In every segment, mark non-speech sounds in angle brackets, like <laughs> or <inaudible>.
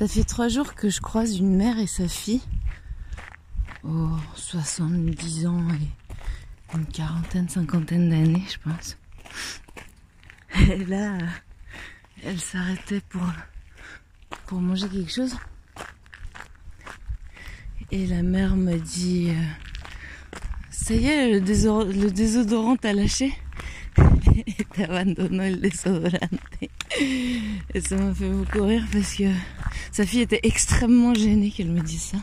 Ça fait trois jours que je croise une mère et sa fille. Oh, 70 ans et une quarantaine, cinquantaine d'années, je pense. Et là, elle s'arrêtait pour, manger quelque chose. Et la mère me dit euh, Ça y est, le, désodorant, t'a lâché <laughs> Et t'as abandonné le désodorant. Et ça m'a fait beaucoup rire parce que sa fille était extrêmement gênée qu'elle me dise ça.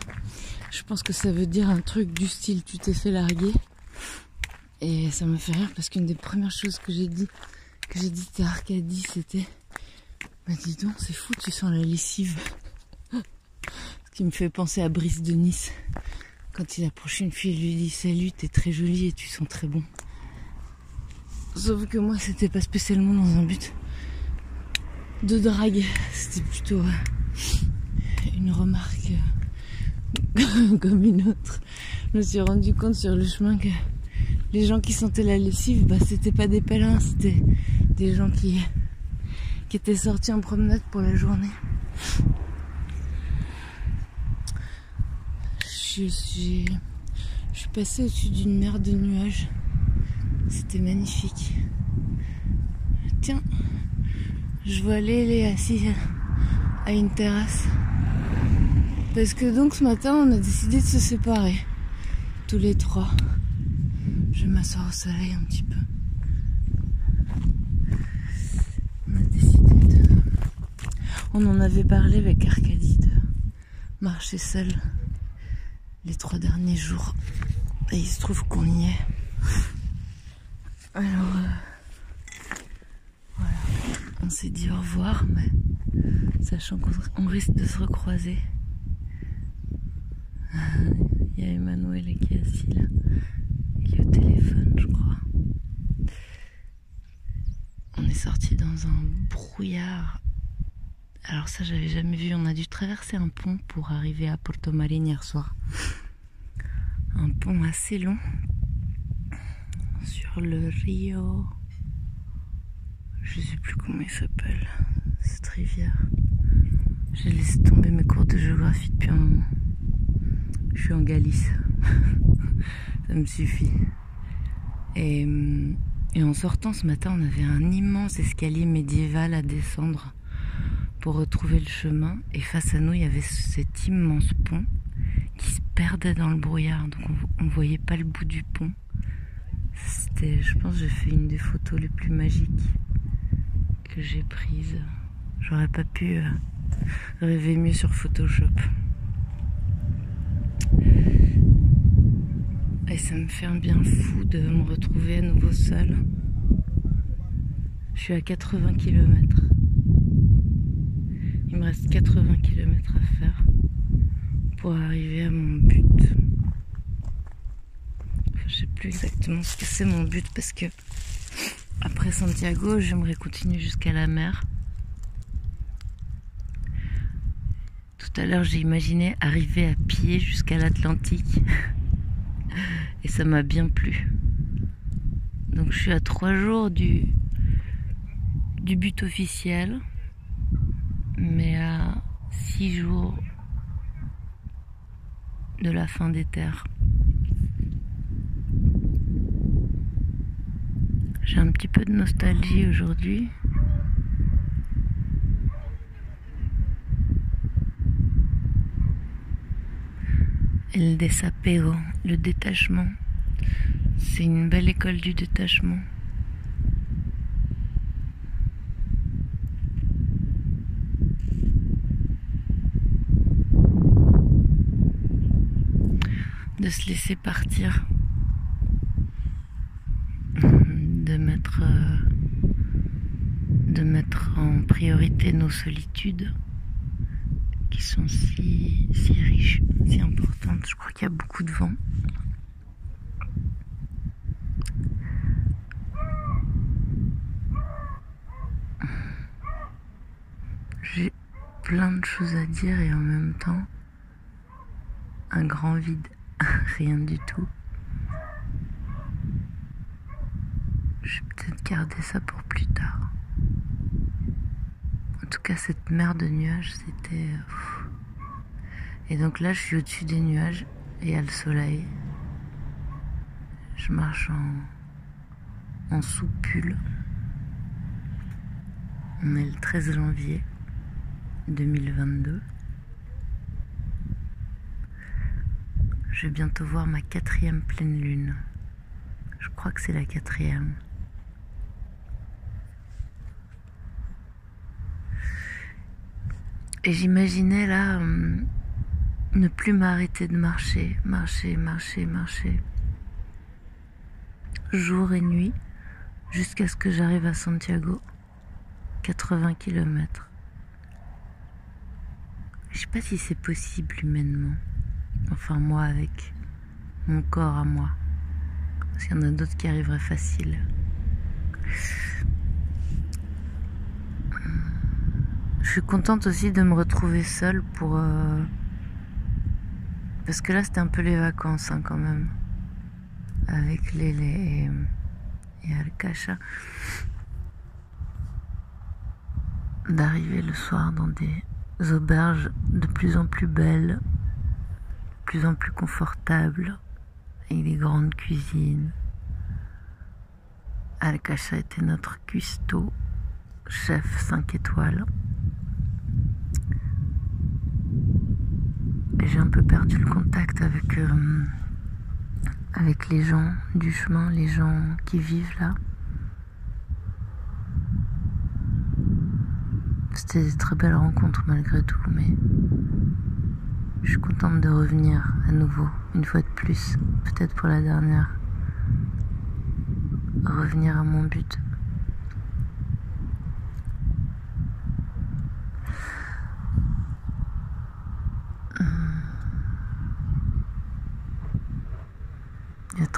Je pense que ça veut dire un truc du style tu t'es fait larguer. Et ça m'a fait rire parce qu'une des premières choses que j'ai dit, que j'ai dit à Arcadie, c'était Bah dis donc, c'est fou, tu sens la lessive. Ce qui me fait penser à Brice de Nice. Quand il approche une fille, il lui dit Salut, t'es très jolie et tu sens très bon. Sauf que moi, c'était pas spécialement dans un but de drague. C'était plutôt euh, une remarque euh, <laughs> comme une autre. Je me suis rendu compte sur le chemin que les gens qui sentaient la lessive, bah, c'était pas des pèlerins, c'était des gens qui, étaient sortis en promenade pour la journée. Je suis, je suis passée au-dessus d'une mer de nuages. C'était magnifique. Tiens, je vois Lélie assise à une terrasse. Parce que donc ce matin, on a décidé de se séparer. Tous les trois. Je vais m'asseoir au soleil un petit peu. On a décidé de... On en avait parlé avec Arcadie de marcher seul les trois derniers jours. Et il se trouve qu'on y est. Alors... Euh, on s'est dit au revoir, mais sachant qu'on risque de se recroiser. Il y a Emmanuel qui est assis là, qui est au téléphone, je crois. On est sorti dans un brouillard. Alors ça, j'avais jamais vu. On a dû traverser un pont pour arriver à Porto Marine hier soir. Un pont assez long sur le Rio je sais plus comment il s'appelle, cette rivière. J'ai laissé tomber mes cours de géographie depuis un moment. Je suis en Galice. <laughs> Ça me suffit. Et, et, en sortant ce matin, on avait un immense escalier médiéval à descendre pour retrouver le chemin. Et face à nous, il y avait cet immense pont qui se perdait dans le brouillard. Donc on, ne voyait pas le bout du pont. C'était, je pense, j'ai fait une des photos les plus magiques j'ai prise. J'aurais pas pu euh, rêver mieux sur Photoshop. Et ça me fait un bien fou de me retrouver à nouveau seule. Je suis à 80 km. Il me reste 80 km à faire pour arriver à mon but. je sais plus exactement ce que c'est mon but parce que après Santiago, j'aimerais continuer jusqu'à la mer. Tout à l'heure, j'ai imaginé arriver à pied jusqu'à l'Atlantique. <laughs> Et ça m'a bien plu. Donc je suis à trois jours du, but officiel, mais à six jours de la fin des terres. J'ai un petit peu de nostalgie aujourd'hui. El desapego, le détachement. C'est une belle école du détachement. De se laisser partir. mettre, euh, de mettre en priorité nos solitudes sont si riches, si importantes. Je crois qu'il y a beaucoup de vent. J'ai plein de choses à dire et en même temps un grand vide, <laughs> rien du tout. Je vais peut-être garder ça pour plus tard. En tout cas, cette mer de nuages, c'était. Et donc là, je suis au-dessus des nuages et il y a le soleil. Je marche en, en. On est le 13 janvier 2022. Je vais bientôt voir ma quatrième pleine lune. Je crois que c'est la quatrième. Et j'imaginais là euh, ne plus m'arrêter de marcher, marcher, marcher, marcher. Jour et nuit, jusqu'à ce que j'arrive à Santiago. 80 km. Je sais pas si c'est possible humainement. Enfin, moi avec mon corps à moi. Parce qu'il y en a d'autres qui arriveraient facile. Je suis contente aussi de me retrouver seule pour. Euh, parce que là, c'était un peu les vacances hein, quand même. Avec les et, et Alcacha. D'arriver le soir dans des auberges de plus en plus belles, plus en plus confortable avec des grandes cuisines. Alcacha était notre cuistot, chef 5 étoiles. J'ai un peu perdu le contact avec, euh, avec les gens du chemin, les gens qui vivent là. C'était des très belles rencontres malgré tout, mais je suis contente de revenir à nouveau, une fois de plus, peut-être pour la dernière. Revenir à mon but.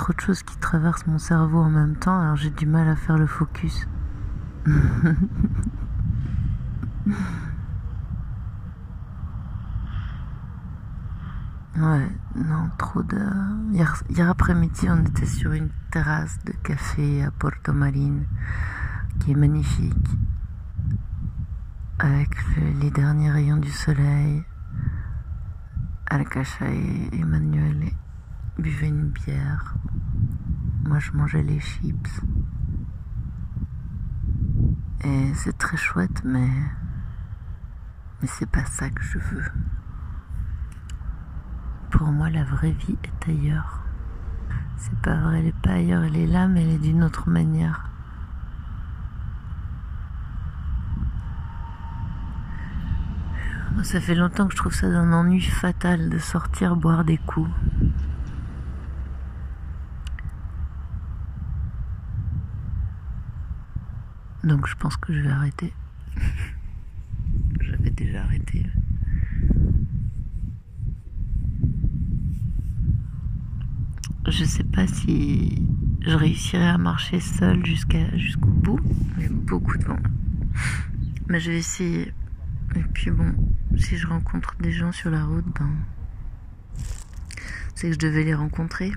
Trop choses qui traversent mon cerveau en même temps, alors j'ai du mal à faire le focus. <laughs> Ouais, non, trop de. Hier, après-midi, on était sur une terrasse de café à Porto Marine, qui est magnifique, avec les derniers rayons du soleil. Alcacha et Emmanuel buvaient une bière. Moi, je mangeais les chips. Et c'est très chouette, mais. Mais c'est pas ça que je veux. Pour moi, la vraie vie est ailleurs. C'est pas vrai, elle est pas ailleurs, elle est là, mais elle est d'une autre manière. Ça fait longtemps que je trouve ça d'un ennui fatal de sortir boire des coups. Donc je pense que je vais arrêter. <laughs> J'avais déjà arrêté. Je sais pas si je réussirai à marcher seule jusqu'au bout. Il y a beaucoup de vent. Mais je vais essayer. Et puis bon, si je rencontre des gens sur la route, ben c'est que je devais les rencontrer.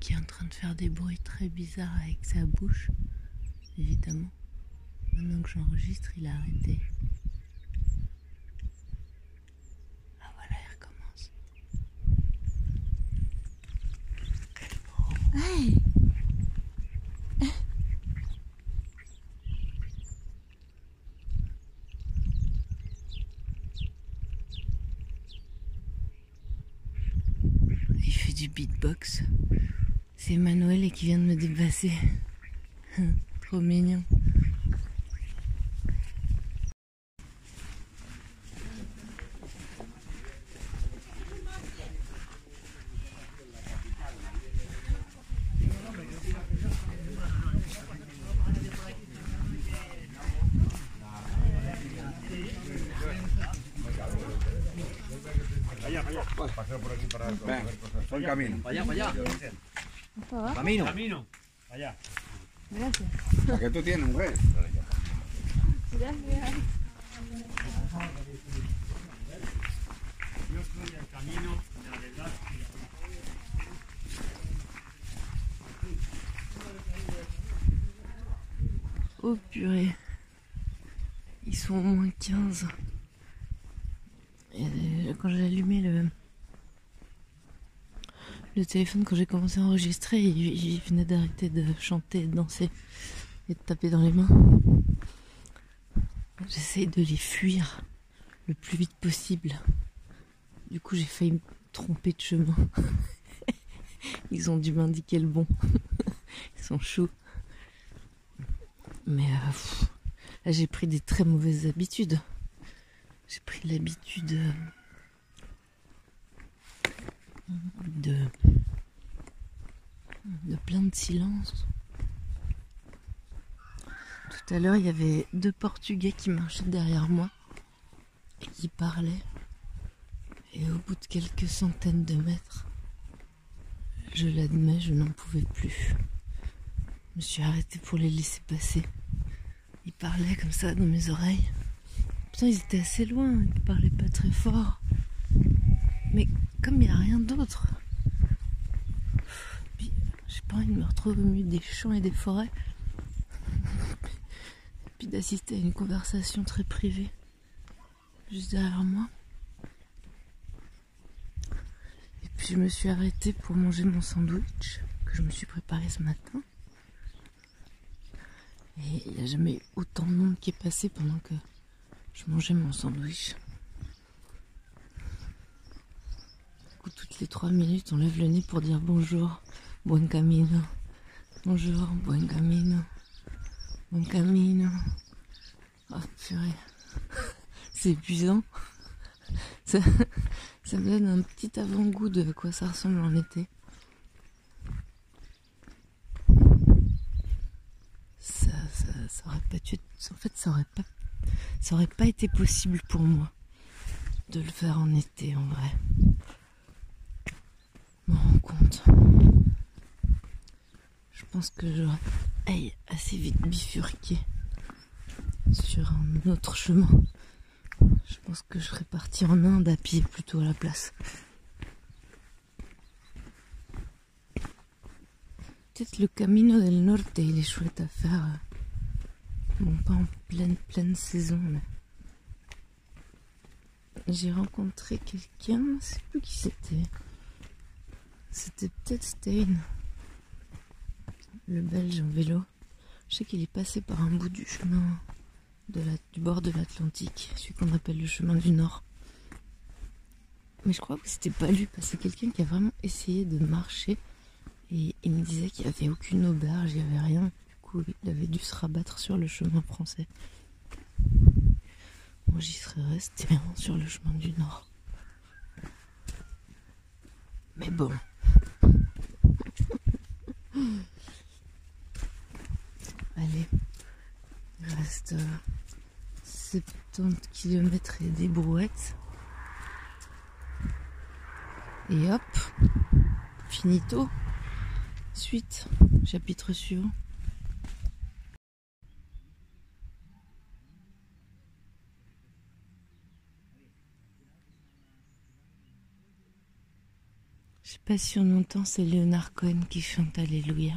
Qui est en train de faire des bruits très bizarres avec sa bouche, évidemment. Maintenant que j'enregistre, il a arrêté. Ah voilà, il recommence. Hey Il fait du beatbox. C'est Emmanuel et qui vient de me dépasser. <laughs> Trop mignon. Pasar por aquí para ver cosas. Buen camino. Vaya, vaya. Camino. Camino. Allá. Gracias. ¿A qué tú tienes, mujer? Gracias. Yo soy el camino, la verdad. Oh purée. Ils sont au moins 15. Et euh, quand j'ai allumé le, le téléphone, quand j'ai commencé à enregistrer, il, venait d'arrêter de chanter, de danser et de taper dans les mains. J'essaye de les fuir le plus vite possible. Du coup, j'ai failli me tromper de chemin. <laughs> Ils ont dû m'indiquer le bon. <laughs> Ils sont choux. Mais euh, là, j'ai pris des très mauvaises habitudes. J'ai pris l'habitude euh, de plein de silence. Tout à l'heure, il y avait deux Portugais qui marchaient derrière moi et qui parlaient. Et au bout de quelques centaines de mètres, je l'admets, je n'en pouvais plus. Je me suis arrêtée pour les laisser passer. Ils parlaient comme ça dans mes oreilles. Pourtant, ils étaient assez loin, ils parlaient pas très fort. Mais comme il n'y a rien d'autre, j'ai pas envie de me retrouver au milieu des champs et des forêts. Puis d'assister à une conversation très privée juste derrière moi. Et puis je me suis arrêtée pour manger mon sandwich que je me suis préparé ce matin. Et il n'y a jamais eu autant de monde qui est passé pendant que je mangeais mon sandwich. Du coup, toutes les trois minutes, on lève le nez pour dire bonjour, buen camino. Bonjour, buen camino. Buen camino. Oh purée. <laughs> C'est épuisant. <laughs> Ça, ça me donne un petit avant-goût de quoi ça ressemble en été. Ça, ça, ça pas En fait, ça aurait pas, ça aurait pas été possible pour moi de le faire en été, en vrai. Je me rends compte. Je pense que j'aurais aïe, assez vite bifurqué sur un autre chemin. Je pense que je serais partie en Inde à pied plutôt à la place. Peut-être le Camino del Norte, il est chouette à faire. Bon, pas en pleine, pleine saison, mais. J'ai rencontré quelqu'un, je sais plus qui c'était. C'était peut-être Stein, le belge en vélo. Je sais qu'il est passé par un bout du chemin du bord de l'Atlantique, celui qu'on appelle le chemin du Nord. Mais je crois que c'était pas lui, parce que c'est quelqu'un qui a vraiment essayé de marcher et il me disait qu'il n'y avait aucune auberge, il n'y avait rien. Du coup, il avait dû se rabattre sur le chemin français. Moi, j'y serais resté hein, sur le chemin du Nord. Mais bon. Allez, il reste euh, 70 km et des brouettes. Et hop, finito. Suite, chapitre suivant. Je sais pas si on entend, c'est Leonard Cohen qui chante Alléluia.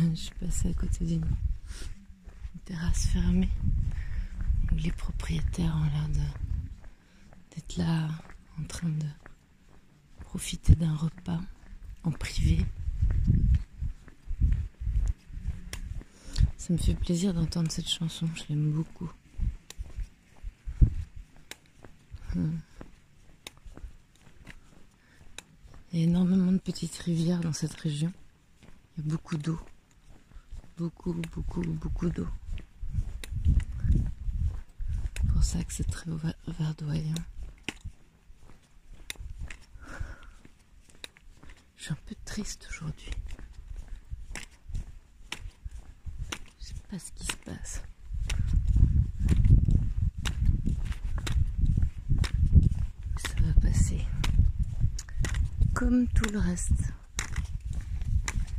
Je suis passée à côté d'une une terrasse fermée les propriétaires ont l'air d'être là en train de profiter d'un repas en privé. Ça me fait plaisir d'entendre cette chanson, je l'aime beaucoup. Hmm. Il y a énormément de petites rivières dans cette région. Il y a beaucoup d'eau. Beaucoup, beaucoup, beaucoup d'eau. C'est pour ça que c'est très verdoyant. Je suis un peu triste aujourd'hui. Je sais pas ce qui se passe. Ça va passer. Comme tout le reste.